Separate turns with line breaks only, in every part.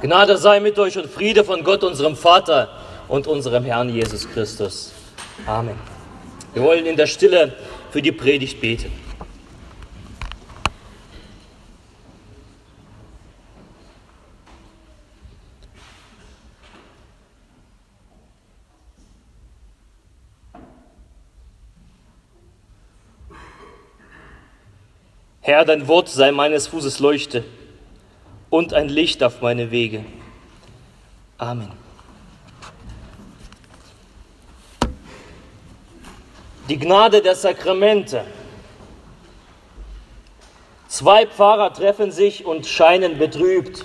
Gnade sei mit euch und Friede von Gott, unserem Vater und unserem Herrn Jesus Christus. Amen. Wir wollen in der Stille für die Predigt beten. Herr, dein Wort sei meines Fußes Leuchte und ein Licht auf meine Wege. Amen. Die Gnade der Sakramente. Zwei Pfarrer treffen sich und scheinen betrübt.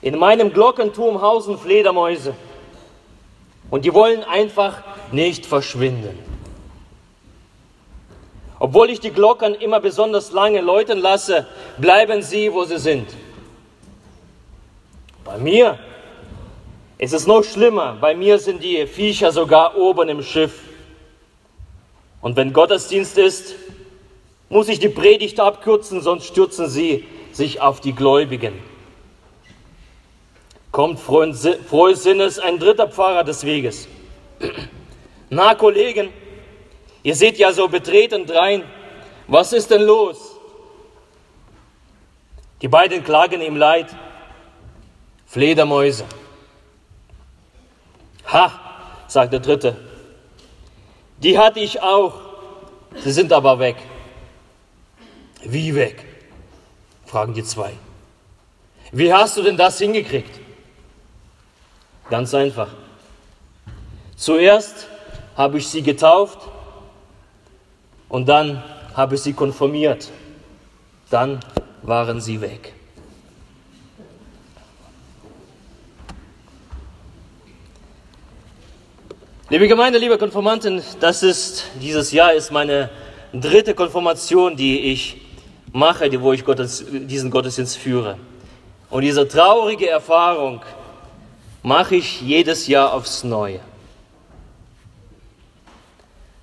In meinem Glockenturm hausen Fledermäuse und die wollen einfach nicht verschwinden. Obwohl ich die Glocken immer besonders lange läuten lasse, bleiben sie, wo sie sind. Bei mir ist es noch schlimmer. Bei mir sind die Viecher sogar oben im Schiff. Und wenn Gottesdienst ist, muss ich die Predigt abkürzen, sonst stürzen sie sich auf die Gläubigen. Kommt frohes Sinnes ein dritter Pfarrer des Weges. Na, Kollegen, Ihr seht ja so betreten drein. Was ist denn los? Die beiden klagen ihm leid. Fledermäuse. Ha, sagt der dritte. Die hatte ich auch. Sie sind aber weg. Wie weg? fragen die zwei. Wie hast du denn das hingekriegt? Ganz einfach. Zuerst habe ich sie getauft und dann habe ich sie konformiert. Dann waren sie weg. Liebe Gemeinde, liebe Konformanten, das ist, dieses Jahr ist meine dritte Konfirmation, die ich mache, wo ich Gottes, diesen Gottesdienst führe. Und diese traurige Erfahrung mache ich jedes Jahr aufs Neue.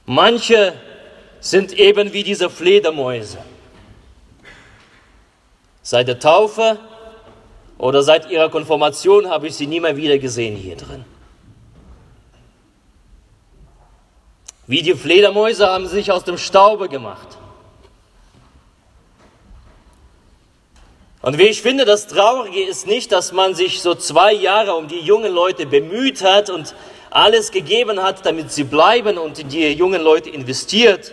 Manche sind eben wie diese Fledermäuse. Seit der Taufe oder seit ihrer Konfirmation habe ich sie nie mehr wieder gesehen hier drin. Wie die Fledermäuse haben sie sich aus dem Staube gemacht. Und wie ich finde, das Traurige ist nicht, dass man sich so zwei Jahre um die jungen Leute bemüht hat und alles gegeben hat, damit sie bleiben und in die jungen Leute investiert,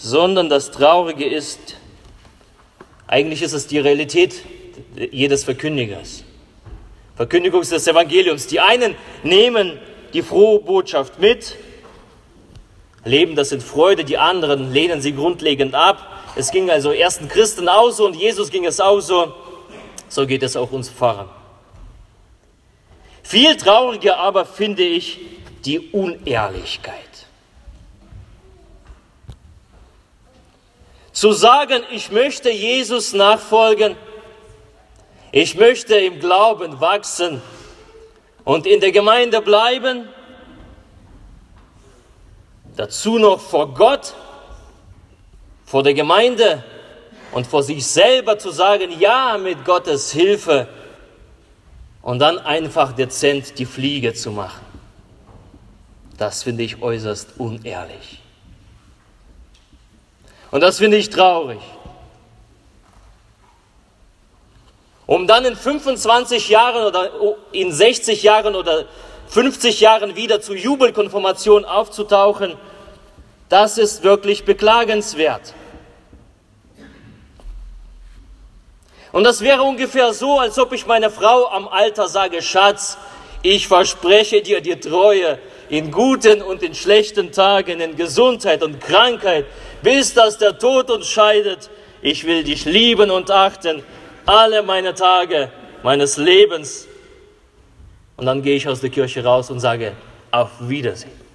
sondern das Traurige ist, eigentlich ist es die Realität jedes Verkündigers. Verkündigung des Evangeliums. Die einen nehmen die frohe Botschaft mit, leben das in Freude, die anderen lehnen sie grundlegend ab. Es ging also ersten Christen auch so und Jesus ging es auch so. So geht es auch uns Pfarrern. Viel trauriger aber finde ich die Unehrlichkeit. Zu sagen, ich möchte Jesus nachfolgen, ich möchte im Glauben wachsen und in der Gemeinde bleiben, dazu noch vor Gott, vor der Gemeinde und vor sich selber zu sagen, ja, mit Gottes Hilfe und dann einfach dezent die Fliege zu machen. Das finde ich äußerst unehrlich. Und das finde ich traurig. Um dann in 25 Jahren oder in 60 Jahren oder 50 Jahren wieder zur Jubelkonfirmation aufzutauchen, das ist wirklich beklagenswert. Und das wäre ungefähr so, als ob ich meiner Frau am Alter sage, Schatz, ich verspreche dir die Treue in guten und in schlechten Tagen, in Gesundheit und Krankheit, bis dass der Tod uns scheidet. Ich will dich lieben und achten, alle meine Tage meines Lebens. Und dann gehe ich aus der Kirche raus und sage, auf Wiedersehen.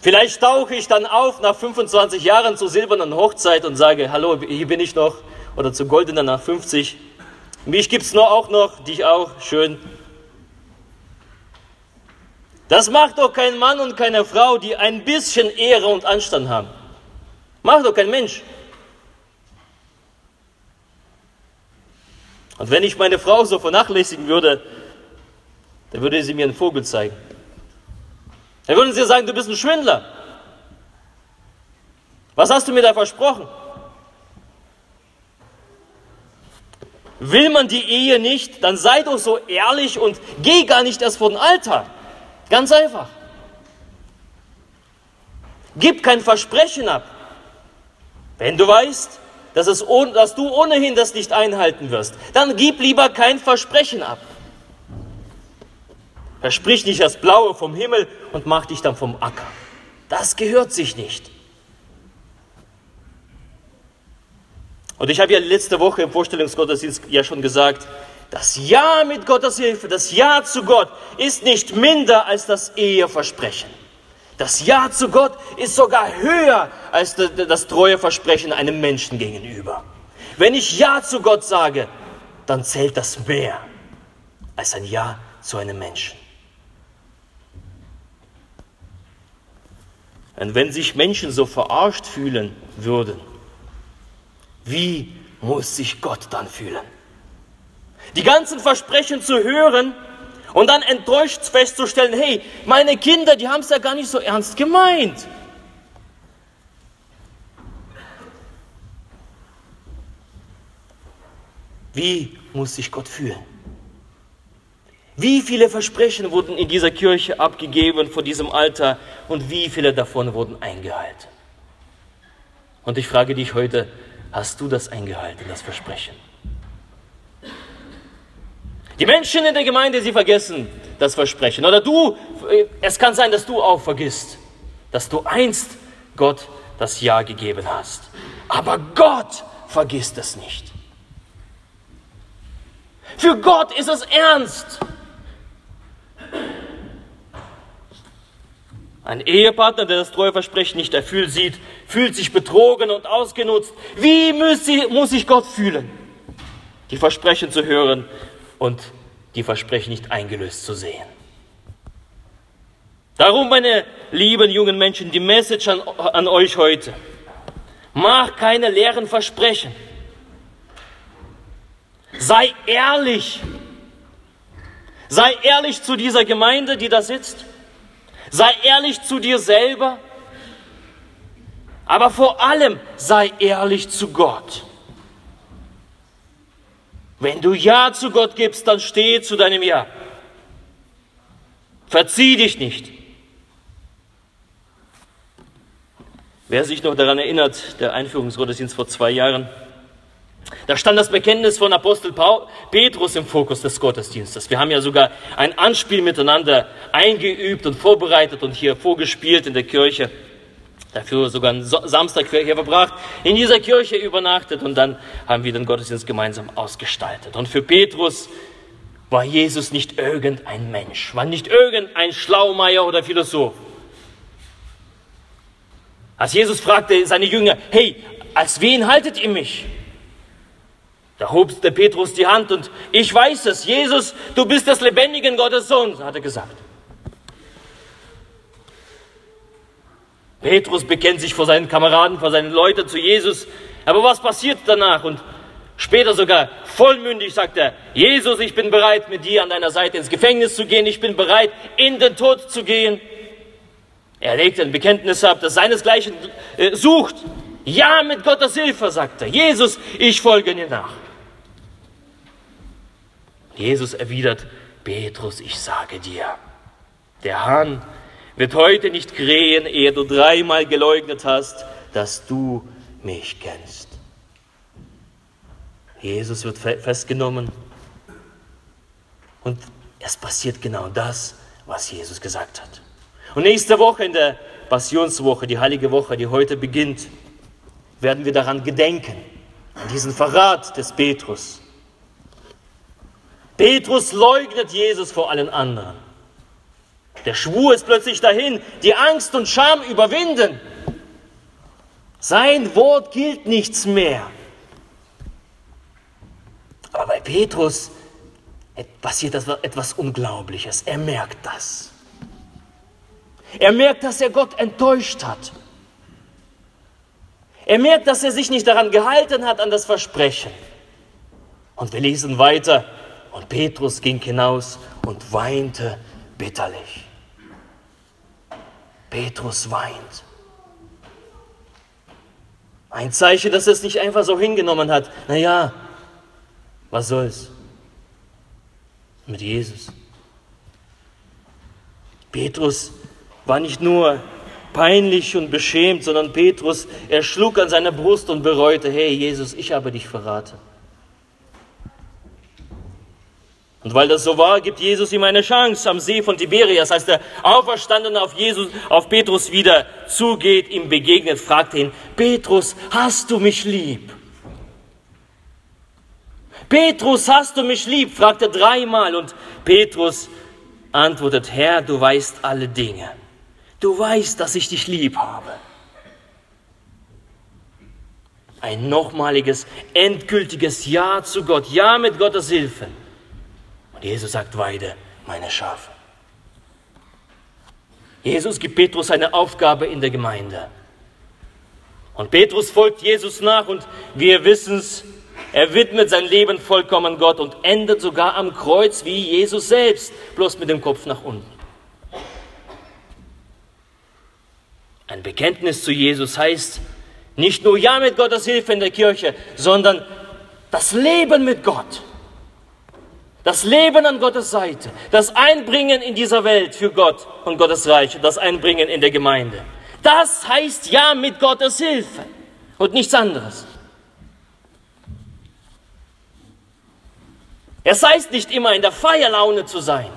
Vielleicht tauche ich dann auf nach 25 Jahren zur silbernen Hochzeit und sage, hallo, hier bin ich noch, oder zur goldenen nach 50. Mich gibt es auch noch, dich auch, schön. Das macht doch kein Mann und keine Frau, die ein bisschen Ehre und Anstand haben. Macht doch kein Mensch. Und wenn ich meine Frau so vernachlässigen würde, dann würde sie mir einen Vogel zeigen. Dann würden sie sagen, du bist ein Schwindler. Was hast du mir da versprochen? Will man die Ehe nicht, dann sei doch so ehrlich und geh gar nicht erst vor den Altar. Ganz einfach. Gib kein Versprechen ab. Wenn du weißt, dass, es, dass du ohnehin das nicht einhalten wirst, dann gib lieber kein Versprechen ab. Versprich nicht das Blaue vom Himmel und mach dich dann vom Acker. Das gehört sich nicht. Und ich habe ja letzte Woche im Vorstellungsgottesdienst ja schon gesagt, das Ja mit Gottes Hilfe, das Ja zu Gott ist nicht minder als das Eheversprechen. Das Ja zu Gott ist sogar höher als das treue Versprechen einem Menschen gegenüber. Wenn ich Ja zu Gott sage, dann zählt das mehr als ein Ja zu einem Menschen. Und wenn sich Menschen so verarscht fühlen würden, wie muss sich Gott dann fühlen? Die ganzen Versprechen zu hören und dann enttäuscht festzustellen, hey, meine Kinder, die haben es ja gar nicht so ernst gemeint. Wie muss sich Gott fühlen? Wie viele Versprechen wurden in dieser Kirche abgegeben vor diesem Alter und wie viele davon wurden eingehalten? Und ich frage dich heute, hast du das eingehalten, das Versprechen? Die Menschen in der Gemeinde, sie vergessen das Versprechen. Oder du, es kann sein, dass du auch vergisst, dass du einst Gott das Ja gegeben hast. Aber Gott vergisst es nicht. Für Gott ist es ernst. Ein Ehepartner, der das treue Versprechen nicht erfüllt sieht, fühlt sich betrogen und ausgenutzt. Wie muss sich Gott fühlen? Die Versprechen zu hören und die Versprechen nicht eingelöst zu sehen. Darum, meine lieben jungen Menschen, die Message an, an euch heute. Mach keine leeren Versprechen. Sei ehrlich. Sei ehrlich zu dieser Gemeinde, die da sitzt. Sei ehrlich zu dir selber, aber vor allem sei ehrlich zu Gott. Wenn du Ja zu Gott gibst, dann stehe zu deinem Ja. Verzieh dich nicht. Wer sich noch daran erinnert, der Einführungsgottesdienst vor zwei Jahren, da stand das Bekenntnis von Apostel Paul, Petrus im Fokus des Gottesdienstes. Wir haben ja sogar ein Anspiel miteinander eingeübt und vorbereitet und hier vorgespielt in der Kirche. Dafür sogar einen Samstag hier verbracht, in dieser Kirche übernachtet und dann haben wir den Gottesdienst gemeinsam ausgestaltet. Und für Petrus war Jesus nicht irgendein Mensch, war nicht irgendein Schlaumeier oder Philosoph. Als Jesus fragte seine Jünger, hey, als wen haltet ihr mich? Da hob der Petrus die Hand und ich weiß es, Jesus, du bist des lebendigen Gottes Sohn, hat er gesagt. Petrus bekennt sich vor seinen Kameraden, vor seinen Leuten zu Jesus. Aber was passiert danach? Und später sogar vollmündig sagt er, Jesus, ich bin bereit, mit dir an deiner Seite ins Gefängnis zu gehen. Ich bin bereit, in den Tod zu gehen. Er legt ein Bekenntnis ab, das seinesgleichen äh, sucht. Ja, mit Gottes Hilfe, sagt er. Jesus, ich folge dir nach. Jesus erwidert, Petrus, ich sage dir, der Hahn wird heute nicht krähen, ehe du dreimal geleugnet hast, dass du mich kennst. Jesus wird festgenommen und es passiert genau das, was Jesus gesagt hat. Und nächste Woche in der Passionswoche, die heilige Woche, die heute beginnt, werden wir daran gedenken, an diesen Verrat des Petrus. Petrus leugnet Jesus vor allen anderen. Der Schwur ist plötzlich dahin, die Angst und Scham überwinden. Sein Wort gilt nichts mehr. Aber bei Petrus passiert etwas Unglaubliches. Er merkt das. Er merkt, dass er Gott enttäuscht hat. Er merkt, dass er sich nicht daran gehalten hat, an das Versprechen. Und wir lesen weiter. Und Petrus ging hinaus und weinte bitterlich. Petrus weint. Ein Zeichen, dass er es nicht einfach so hingenommen hat. Naja, was soll's? Mit Jesus. Petrus war nicht nur peinlich und beschämt, sondern Petrus, er schlug an seine Brust und bereute, hey Jesus, ich habe dich verraten. Und weil das so war, gibt Jesus ihm eine Chance am See von Tiberias, als der Auferstandene auf Jesus, auf Petrus wieder zugeht, ihm begegnet, fragt ihn, Petrus, hast du mich lieb? Petrus, hast du mich lieb? fragt er dreimal und Petrus antwortet, Herr, du weißt alle Dinge. Du weißt, dass ich dich lieb habe. Ein nochmaliges, endgültiges Ja zu Gott, Ja mit Gottes Hilfe. Und Jesus sagt, weide meine Schafe. Jesus gibt Petrus eine Aufgabe in der Gemeinde. Und Petrus folgt Jesus nach und wir wissen es, er widmet sein Leben vollkommen Gott und endet sogar am Kreuz wie Jesus selbst, bloß mit dem Kopf nach unten. Ein Bekenntnis zu Jesus heißt nicht nur Ja mit Gottes Hilfe in der Kirche, sondern das Leben mit Gott. Das Leben an Gottes Seite, das Einbringen in dieser Welt für Gott und Gottes Reich, das Einbringen in der Gemeinde. Das heißt ja mit Gottes Hilfe und nichts anderes. Es heißt nicht immer in der Feierlaune zu sein,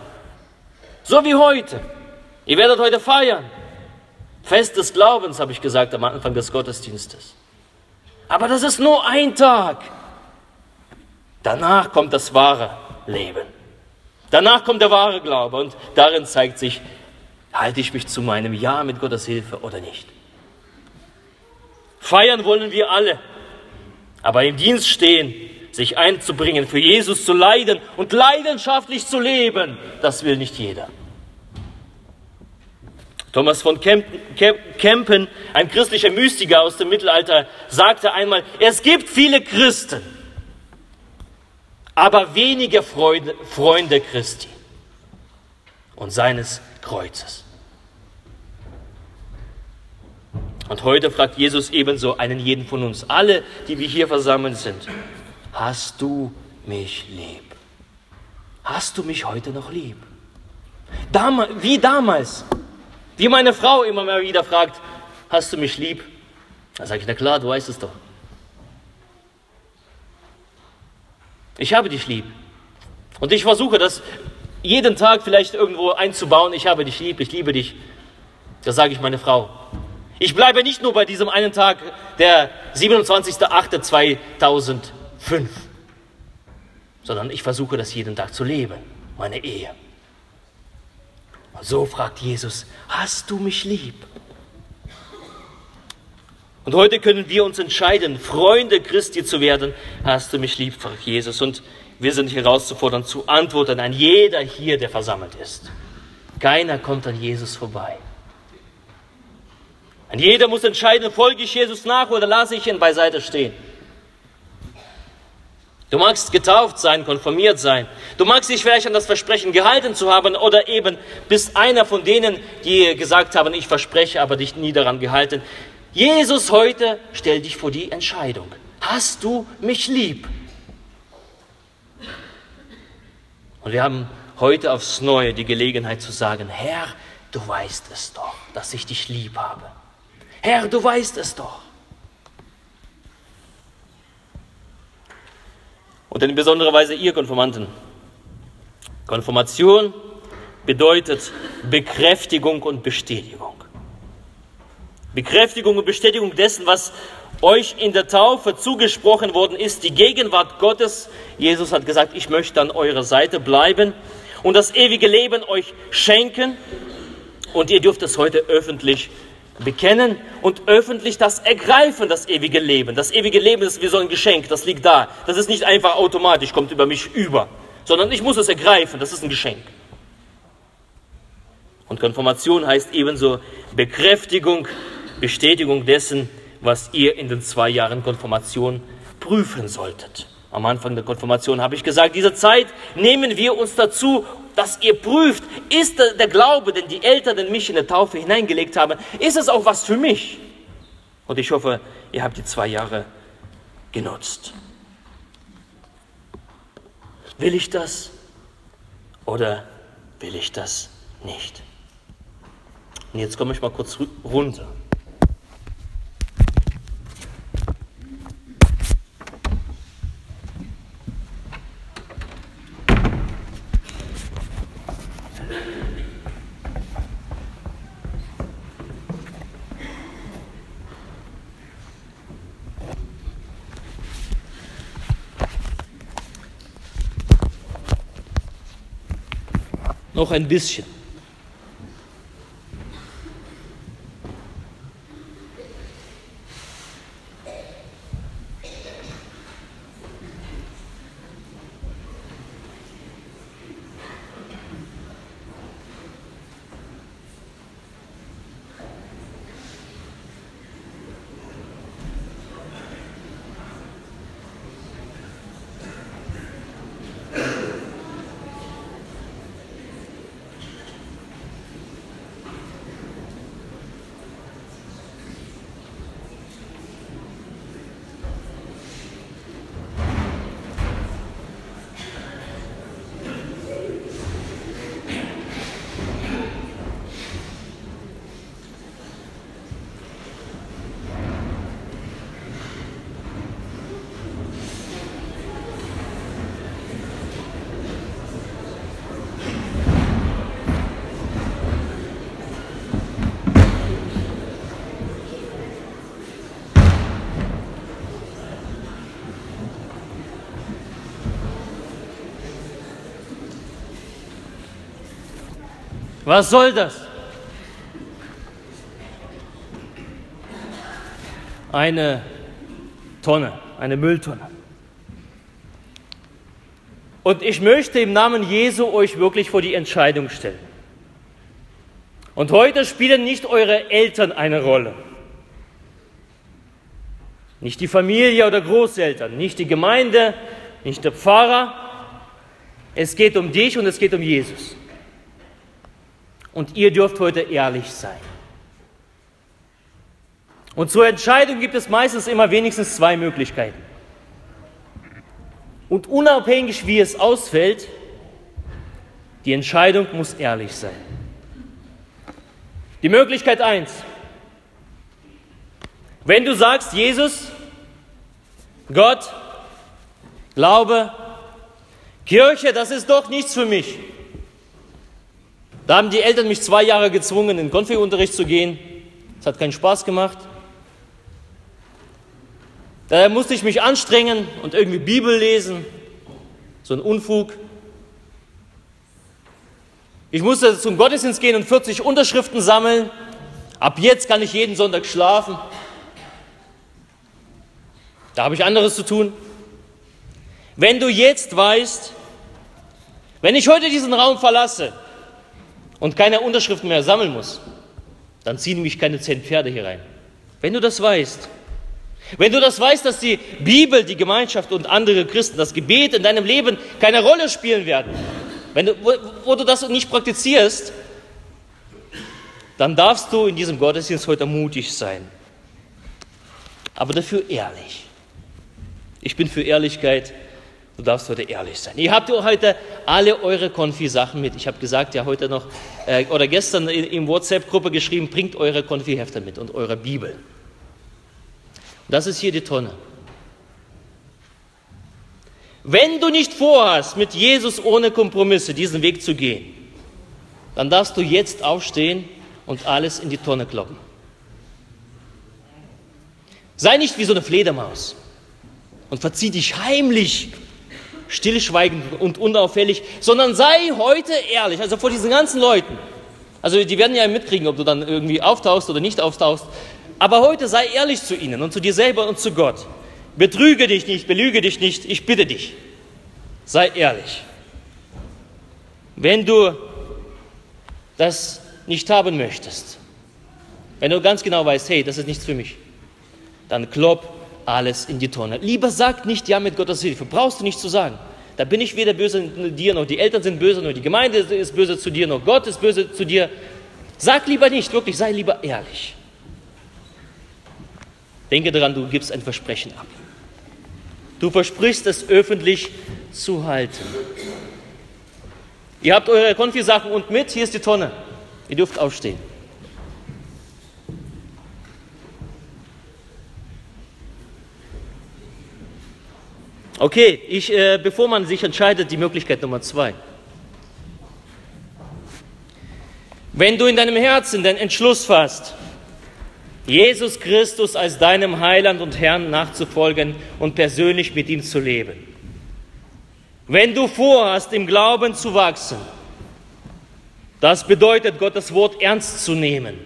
so wie heute. Ihr werdet heute feiern. Fest des Glaubens, habe ich gesagt am Anfang des Gottesdienstes. Aber das ist nur ein Tag. Danach kommt das wahre leben. Danach kommt der wahre Glaube und darin zeigt sich, halte ich mich zu meinem Ja mit Gottes Hilfe oder nicht. Feiern wollen wir alle, aber im Dienst stehen, sich einzubringen, für Jesus zu leiden und leidenschaftlich zu leben, das will nicht jeder. Thomas von Kempen, ein christlicher Mystiker aus dem Mittelalter, sagte einmal, es gibt viele Christen, aber wenige Freunde, Freunde Christi und seines Kreuzes. Und heute fragt Jesus ebenso einen jeden von uns, alle, die wir hier versammelt sind, hast du mich lieb? Hast du mich heute noch lieb? Dam wie damals, wie meine Frau immer mal wieder fragt, hast du mich lieb? Da sage ich, na klar, du weißt es doch. Ich habe dich lieb. Und ich versuche das jeden Tag vielleicht irgendwo einzubauen. Ich habe dich lieb, ich liebe dich. Das sage ich meine Frau. Ich bleibe nicht nur bei diesem einen Tag, der 27.08.2005, sondern ich versuche das jeden Tag zu leben, meine Ehe. Und so fragt Jesus, hast du mich lieb? Und heute können wir uns entscheiden, Freunde Christi zu werden. Hast du mich lieb, fragt Jesus. Und wir sind herauszufordern, zu antworten an jeder hier, der versammelt ist. Keiner kommt an Jesus vorbei. An jeder muss entscheiden, folge ich Jesus nach oder lasse ich ihn beiseite stehen. Du magst getauft sein, konformiert sein. Du magst dich vielleicht an das Versprechen gehalten zu haben oder eben bist einer von denen, die gesagt haben, ich verspreche, aber dich nie daran gehalten. Jesus heute stellt dich vor die Entscheidung. Hast du mich lieb? Und wir haben heute aufs Neue die Gelegenheit zu sagen, Herr, du weißt es doch, dass ich dich lieb habe. Herr, du weißt es doch. Und in besonderer Weise ihr Konformanten. Konfirmation bedeutet Bekräftigung und Bestätigung. Bekräftigung und Bestätigung dessen, was euch in der Taufe zugesprochen worden ist, die Gegenwart Gottes. Jesus hat gesagt, ich möchte an eurer Seite bleiben und das ewige Leben euch schenken. Und ihr dürft es heute öffentlich bekennen und öffentlich das ergreifen, das ewige Leben. Das ewige Leben ist wie so ein Geschenk, das liegt da. Das ist nicht einfach automatisch, kommt über mich über, sondern ich muss es ergreifen, das ist ein Geschenk. Und Konfirmation heißt ebenso Bekräftigung Bestätigung dessen, was ihr in den zwei Jahren Konfirmation prüfen solltet. Am Anfang der Konfirmation habe ich gesagt, diese Zeit nehmen wir uns dazu, dass ihr prüft, ist der Glaube, den die Eltern in mich in der Taufe hineingelegt haben, ist es auch was für mich? Und ich hoffe, ihr habt die zwei Jahre genutzt. Will ich das oder will ich das nicht? Und jetzt komme ich mal kurz runter. Noch ein bisschen. Was soll das? Eine Tonne, eine Mülltonne. Und ich möchte im Namen Jesu euch wirklich vor die Entscheidung stellen. Und heute spielen nicht eure Eltern eine Rolle. Nicht die Familie oder Großeltern, nicht die Gemeinde, nicht der Pfarrer. Es geht um dich und es geht um Jesus. Und ihr dürft heute ehrlich sein. Und zur Entscheidung gibt es meistens immer wenigstens zwei Möglichkeiten. Und unabhängig wie es ausfällt, die Entscheidung muss ehrlich sein. Die Möglichkeit eins: Wenn du sagst, Jesus, Gott, Glaube, Kirche, das ist doch nichts für mich. Da haben die Eltern mich zwei Jahre gezwungen, in den Konfi-Unterricht zu gehen. Es hat keinen Spaß gemacht. Da musste ich mich anstrengen und irgendwie Bibel lesen. So ein Unfug. Ich musste zum Gottesdienst gehen und 40 Unterschriften sammeln. Ab jetzt kann ich jeden Sonntag schlafen. Da habe ich anderes zu tun. Wenn du jetzt weißt, wenn ich heute diesen Raum verlasse, und keine Unterschriften mehr sammeln muss, dann ziehen mich keine zehn Pferde hier rein. Wenn du das weißt, wenn du das weißt, dass die Bibel, die Gemeinschaft und andere Christen, das Gebet in deinem Leben keine Rolle spielen werden, wenn du, wo, wo du das nicht praktizierst, dann darfst du in diesem Gottesdienst heute mutig sein. Aber dafür ehrlich. Ich bin für Ehrlichkeit Du darfst heute ehrlich sein. Ihr habt heute alle eure Konfi-Sachen mit. Ich habe gesagt, ja heute noch äh, oder gestern in, in WhatsApp-Gruppe geschrieben, bringt eure Konfi-Hefte mit und eure Bibel. Und das ist hier die Tonne. Wenn du nicht vorhast, mit Jesus ohne Kompromisse diesen Weg zu gehen, dann darfst du jetzt aufstehen und alles in die Tonne kloppen. Sei nicht wie so eine Fledermaus und verzieh dich heimlich stillschweigend und unauffällig, sondern sei heute ehrlich, also vor diesen ganzen Leuten. Also die werden ja mitkriegen, ob du dann irgendwie auftauchst oder nicht auftauchst. Aber heute sei ehrlich zu ihnen und zu dir selber und zu Gott. Betrüge dich nicht, belüge dich nicht, ich bitte dich. Sei ehrlich. Wenn du das nicht haben möchtest, wenn du ganz genau weißt, hey, das ist nichts für mich, dann klopp alles in die Tonne. Lieber sag nicht ja mit Gottes Hilfe, brauchst du nicht zu sagen. Da bin ich weder böse zu dir, noch die Eltern sind böse, noch die Gemeinde ist böse zu dir, noch Gott ist böse zu dir. Sag lieber nicht, wirklich, sei lieber ehrlich. Denke daran, du gibst ein Versprechen ab. Du versprichst es öffentlich zu halten. Ihr habt eure Konfisachen und mit, hier ist die Tonne. Ihr dürft aufstehen. Okay, ich, äh, bevor man sich entscheidet, die Möglichkeit Nummer zwei. Wenn du in deinem Herzen den Entschluss fasst, Jesus Christus als deinem Heiland und Herrn nachzufolgen und persönlich mit ihm zu leben. Wenn du vorhast, im Glauben zu wachsen, das bedeutet, Gottes Wort ernst zu nehmen.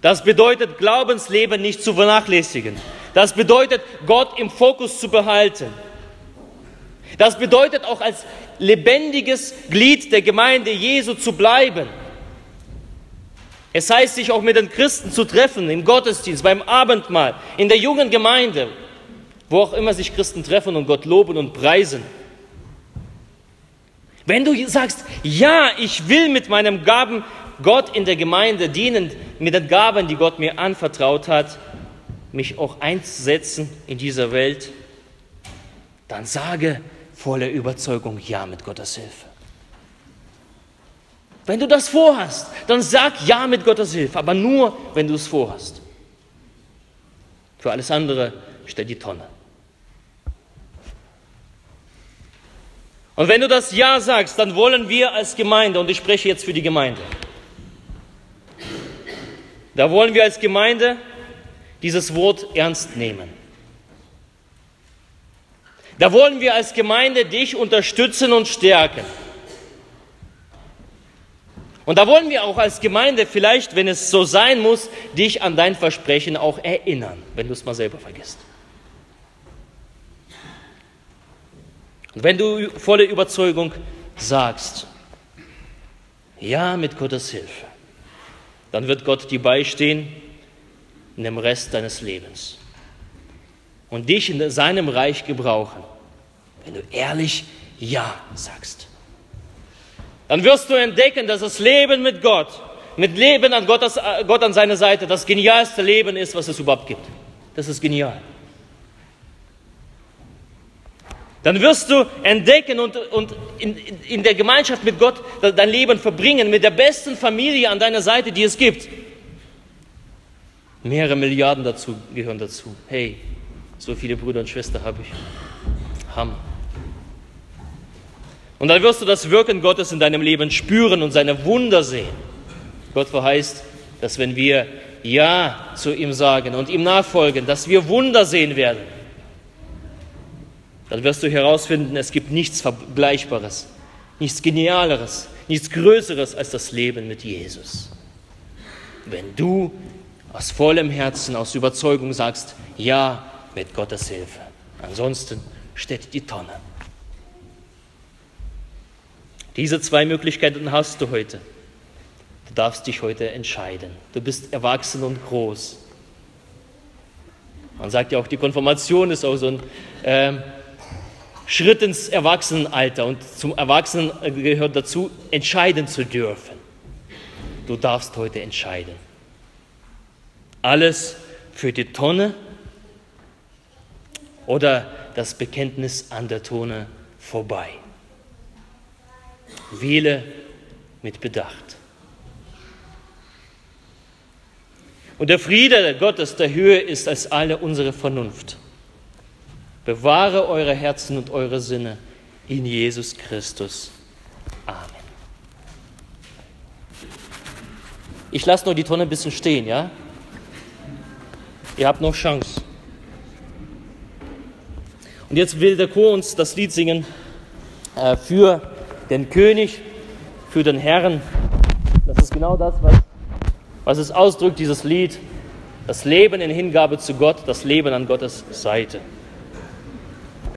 Das bedeutet, Glaubensleben nicht zu vernachlässigen. Das bedeutet, Gott im Fokus zu behalten. Das bedeutet auch als lebendiges Glied der Gemeinde Jesu zu bleiben. Es heißt, sich auch mit den Christen zu treffen, im Gottesdienst, beim Abendmahl, in der jungen Gemeinde, wo auch immer sich Christen treffen und Gott loben und preisen. Wenn du sagst, ja, ich will mit meinem Gaben Gott in der Gemeinde dienen, mit den Gaben, die Gott mir anvertraut hat, mich auch einsetzen in dieser Welt, dann sage, voller Überzeugung Ja mit Gottes Hilfe. Wenn du das vorhast, dann sag Ja mit Gottes Hilfe, aber nur, wenn du es vorhast. Für alles andere stell die Tonne. Und wenn du das Ja sagst, dann wollen wir als Gemeinde, und ich spreche jetzt für die Gemeinde, da wollen wir als Gemeinde dieses Wort ernst nehmen. Da wollen wir als Gemeinde dich unterstützen und stärken. Und da wollen wir auch als Gemeinde vielleicht, wenn es so sein muss, dich an dein Versprechen auch erinnern, wenn du es mal selber vergisst. Und wenn du voller Überzeugung sagst, ja, mit Gottes Hilfe, dann wird Gott dir beistehen in dem Rest deines Lebens und dich in seinem Reich gebrauchen, wenn du ehrlich Ja sagst. Dann wirst du entdecken, dass das Leben mit Gott, mit Leben an Gottes, Gott an seiner Seite, das genialste Leben ist, was es überhaupt gibt. Das ist genial. Dann wirst du entdecken und, und in, in der Gemeinschaft mit Gott dein Leben verbringen, mit der besten Familie an deiner Seite, die es gibt. Mehrere Milliarden dazu gehören dazu. Hey, so viele Brüder und Schwestern habe ich. Hammer. Und dann wirst du das Wirken Gottes in deinem Leben spüren und seine Wunder sehen. Gott verheißt, dass wenn wir Ja zu ihm sagen und ihm nachfolgen, dass wir Wunder sehen werden. Dann wirst du herausfinden, es gibt nichts Vergleichbares, nichts Genialeres, nichts Größeres als das Leben mit Jesus. Wenn du aus vollem Herzen, aus Überzeugung sagst, ja, mit Gottes Hilfe. Ansonsten steht die Tonne. Diese zwei Möglichkeiten hast du heute. Du darfst dich heute entscheiden. Du bist erwachsen und groß. Man sagt ja auch, die Konfirmation ist auch so ein äh, Schritt ins Erwachsenenalter. Und zum Erwachsenen gehört dazu, entscheiden zu dürfen. Du darfst heute entscheiden. Alles für die Tonne oder das Bekenntnis an der Tonne vorbei. Wähle mit Bedacht. Und der Friede Gottes der Höhe ist als alle unsere Vernunft. Bewahre eure Herzen und eure Sinne in Jesus Christus. Amen. Ich lasse nur die Tonne ein bisschen stehen, ja? Ihr habt noch Chance. Und jetzt will der Chor uns das Lied singen äh, für den König, für den Herrn. Das ist genau das, was, was es ausdrückt, dieses Lied. Das Leben in Hingabe zu Gott, das Leben an Gottes Seite.